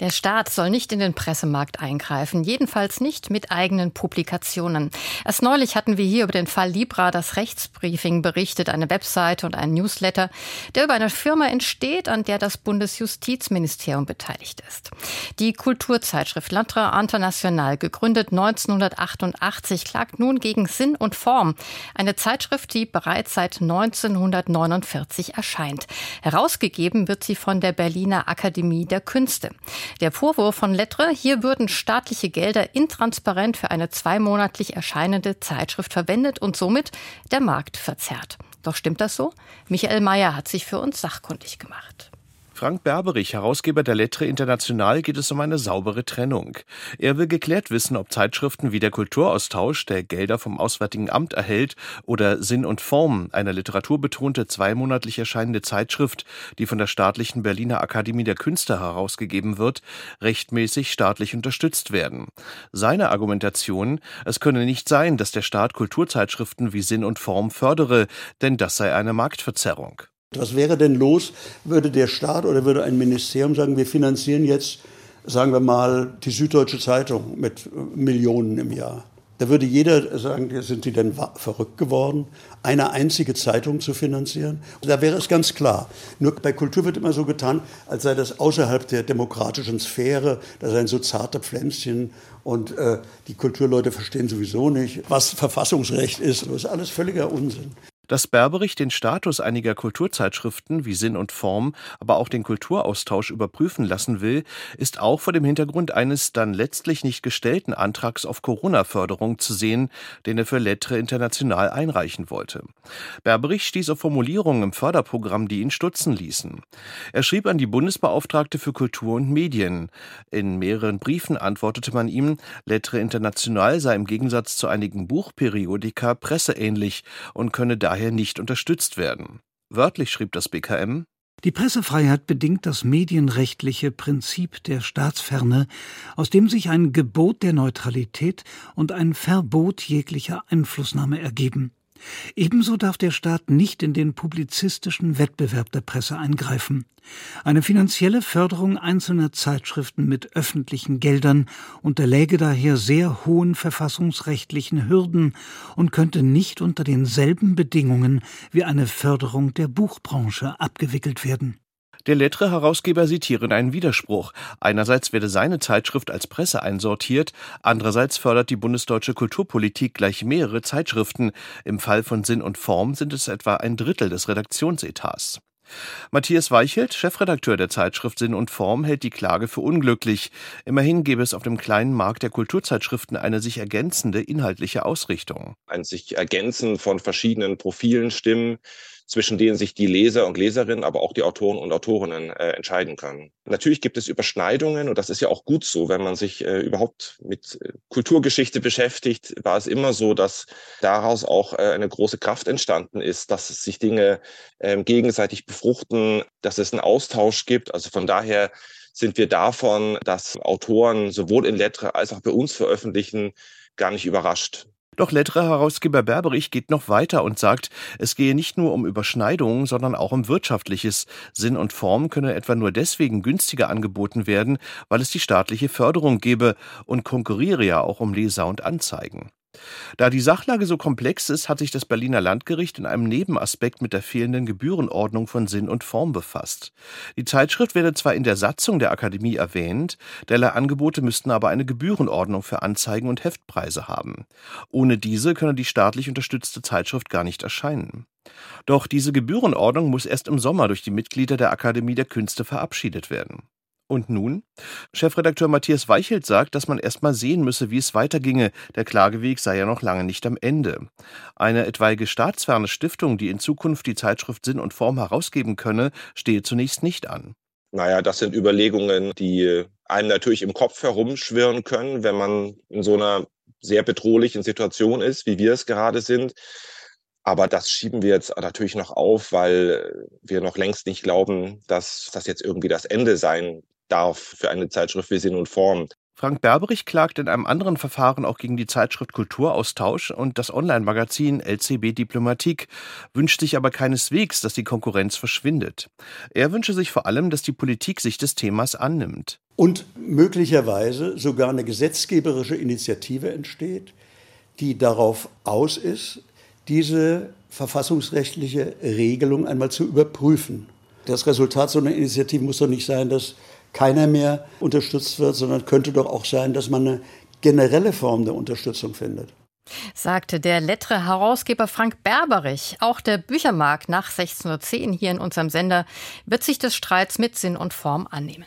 der Staat soll nicht in den Pressemarkt eingreifen, jedenfalls nicht mit eigenen Publikationen. Erst neulich hatten wir hier über den Fall Libra das Rechtsbriefing berichtet, eine Webseite und ein Newsletter, der über eine Firma entsteht, an der das Bundesjustizministerium beteiligt ist. Die Kulturzeitschrift L'Intra International, gegründet 1988, klagt nun gegen Sinn und Form, eine Zeitschrift, die bereits seit 1949 erscheint. Herausgegeben wird sie von der Berliner Akademie der Künste. Der Vorwurf von Lettre, hier würden staatliche Gelder intransparent für eine zweimonatlich erscheinende Zeitschrift verwendet und somit der Markt verzerrt. Doch stimmt das so? Michael Mayer hat sich für uns sachkundig gemacht. Frank Berberich, Herausgeber der Lettre International, geht es um eine saubere Trennung. Er will geklärt wissen, ob Zeitschriften wie der Kulturaustausch, der Gelder vom Auswärtigen Amt erhält, oder Sinn und Form, eine literaturbetonte zweimonatlich erscheinende Zeitschrift, die von der staatlichen Berliner Akademie der Künste herausgegeben wird, rechtmäßig staatlich unterstützt werden. Seine Argumentation, es könne nicht sein, dass der Staat Kulturzeitschriften wie Sinn und Form fördere, denn das sei eine Marktverzerrung. Was wäre denn los, würde der Staat oder würde ein Ministerium sagen, wir finanzieren jetzt, sagen wir mal, die Süddeutsche Zeitung mit äh, Millionen im Jahr. Da würde jeder sagen, sind Sie denn verrückt geworden, eine einzige Zeitung zu finanzieren? Da wäre es ganz klar. Nur bei Kultur wird immer so getan, als sei das außerhalb der demokratischen Sphäre, da seien so zarte Pflänzchen und äh, die Kulturleute verstehen sowieso nicht, was Verfassungsrecht ist. Das ist alles völliger Unsinn. Dass Berberich den Status einiger Kulturzeitschriften wie Sinn und Form, aber auch den Kulturaustausch überprüfen lassen will, ist auch vor dem Hintergrund eines dann letztlich nicht gestellten Antrags auf Corona-Förderung zu sehen, den er für Lettre International einreichen wollte. Berberich stieß auf Formulierungen im Förderprogramm, die ihn stutzen ließen. Er schrieb an die Bundesbeauftragte für Kultur und Medien. In mehreren Briefen antwortete man ihm, Lettre International sei im Gegensatz zu einigen Buchperiodika presseähnlich und könne daher daher nicht unterstützt werden. Wörtlich schrieb das BKM die Pressefreiheit bedingt das medienrechtliche Prinzip der Staatsferne, aus dem sich ein Gebot der Neutralität und ein Verbot jeglicher Einflussnahme ergeben. Ebenso darf der Staat nicht in den publizistischen Wettbewerb der Presse eingreifen. Eine finanzielle Förderung einzelner Zeitschriften mit öffentlichen Geldern unterläge daher sehr hohen verfassungsrechtlichen Hürden und könnte nicht unter denselben Bedingungen wie eine Förderung der Buchbranche abgewickelt werden. Der Lettre-Herausgeber sieht hierin einen Widerspruch. Einerseits werde seine Zeitschrift als Presse einsortiert, andererseits fördert die bundesdeutsche Kulturpolitik gleich mehrere Zeitschriften. Im Fall von Sinn und Form sind es etwa ein Drittel des Redaktionsetats. Matthias Weichelt, Chefredakteur der Zeitschrift Sinn und Form, hält die Klage für unglücklich. Immerhin gäbe es auf dem kleinen Markt der Kulturzeitschriften eine sich ergänzende inhaltliche Ausrichtung. Ein sich ergänzen von verschiedenen Profilen, Stimmen, zwischen denen sich die Leser und Leserinnen, aber auch die Autoren und Autorinnen äh, entscheiden können. Natürlich gibt es Überschneidungen und das ist ja auch gut so, wenn man sich äh, überhaupt mit äh, Kulturgeschichte beschäftigt, war es immer so, dass daraus auch äh, eine große Kraft entstanden ist, dass sich Dinge äh, gegenseitig befruchten, dass es einen Austausch gibt. Also von daher sind wir davon, dass Autoren sowohl in Lettre als auch bei uns veröffentlichen, gar nicht überrascht. Doch Lettre-Herausgeber Berberich geht noch weiter und sagt, es gehe nicht nur um Überschneidungen, sondern auch um Wirtschaftliches. Sinn und Form könne etwa nur deswegen günstiger angeboten werden, weil es die staatliche Förderung gebe und konkurriere ja auch um Leser und Anzeigen. Da die Sachlage so komplex ist, hat sich das Berliner Landgericht in einem Nebenaspekt mit der fehlenden Gebührenordnung von Sinn und Form befasst. Die Zeitschrift werde zwar in der Satzung der Akademie erwähnt, derlei Angebote müssten aber eine Gebührenordnung für Anzeigen und Heftpreise haben. Ohne diese könne die staatlich unterstützte Zeitschrift gar nicht erscheinen. Doch diese Gebührenordnung muss erst im Sommer durch die Mitglieder der Akademie der Künste verabschiedet werden. Und nun? Chefredakteur Matthias Weichelt sagt, dass man erst mal sehen müsse, wie es weiterginge. Der Klageweg sei ja noch lange nicht am Ende. Eine etwaige staatsferne Stiftung, die in Zukunft die Zeitschrift Sinn und Form herausgeben könne, stehe zunächst nicht an. Naja, das sind Überlegungen, die einem natürlich im Kopf herumschwirren können, wenn man in so einer sehr bedrohlichen Situation ist, wie wir es gerade sind. Aber das schieben wir jetzt natürlich noch auf, weil wir noch längst nicht glauben, dass das jetzt irgendwie das Ende sein darf für eine Zeitschrift wie Sinn und Form. Frank Berberich klagt in einem anderen Verfahren auch gegen die Zeitschrift Kulturaustausch und das Online-Magazin LCB Diplomatik, wünscht sich aber keineswegs, dass die Konkurrenz verschwindet. Er wünsche sich vor allem, dass die Politik sich des Themas annimmt. Und möglicherweise sogar eine gesetzgeberische Initiative entsteht, die darauf aus ist, diese verfassungsrechtliche Regelung einmal zu überprüfen. Das Resultat so einer Initiative muss doch nicht sein, dass keiner mehr unterstützt wird, sondern könnte doch auch sein, dass man eine generelle Form der Unterstützung findet. Sagte der Lettre-Herausgeber Frank Berberich. Auch der Büchermarkt nach 16.10 Uhr hier in unserem Sender wird sich des Streits mit Sinn und Form annehmen.